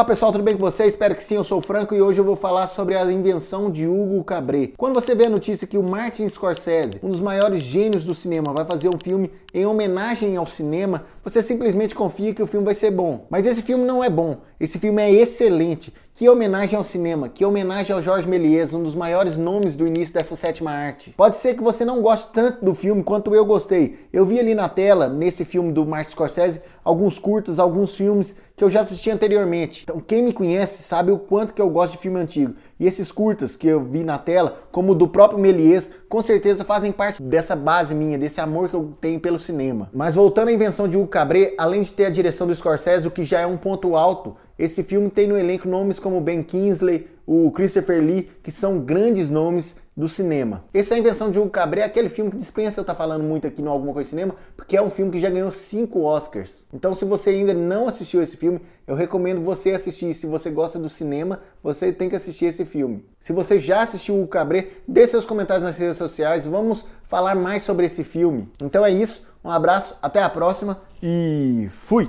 Olá pessoal, tudo bem com vocês? Espero que sim, eu sou o Franco e hoje eu vou falar sobre a invenção de Hugo Cabret. Quando você vê a notícia que o Martin Scorsese, um dos maiores gênios do cinema, vai fazer um filme em homenagem ao cinema, você simplesmente confia que o filme vai ser bom. Mas esse filme não é bom, esse filme é excelente. Que homenagem ao cinema, que homenagem ao Jorge Méliès, um dos maiores nomes do início dessa sétima arte. Pode ser que você não goste tanto do filme quanto eu gostei. Eu vi ali na tela, nesse filme do Martin Scorsese, alguns curtas, alguns filmes que eu já assisti anteriormente. Então, quem me conhece sabe o quanto que eu gosto de filme antigo. E esses curtas que eu vi na tela, como o do próprio Méliès, com certeza fazem parte dessa base minha, desse amor que eu tenho pelo cinema. Mas voltando à invenção de Hugo Cabret, além de ter a direção do Scorsese, o que já é um ponto alto, esse filme tem no elenco nomes como Ben Kingsley, o Christopher Lee, que são grandes nomes do cinema. Essa é a invenção de Hugo Cabret, aquele filme que dispensa eu estar tá falando muito aqui no Alguma Coisa Cinema, porque é um filme que já ganhou cinco Oscars. Então, se você ainda não assistiu esse filme, eu recomendo você assistir. Se você gosta do cinema, você tem que assistir esse filme. Se você já assistiu o Cabret, dê seus comentários nas redes sociais. Vamos falar mais sobre esse filme. Então é isso. Um abraço, até a próxima e fui!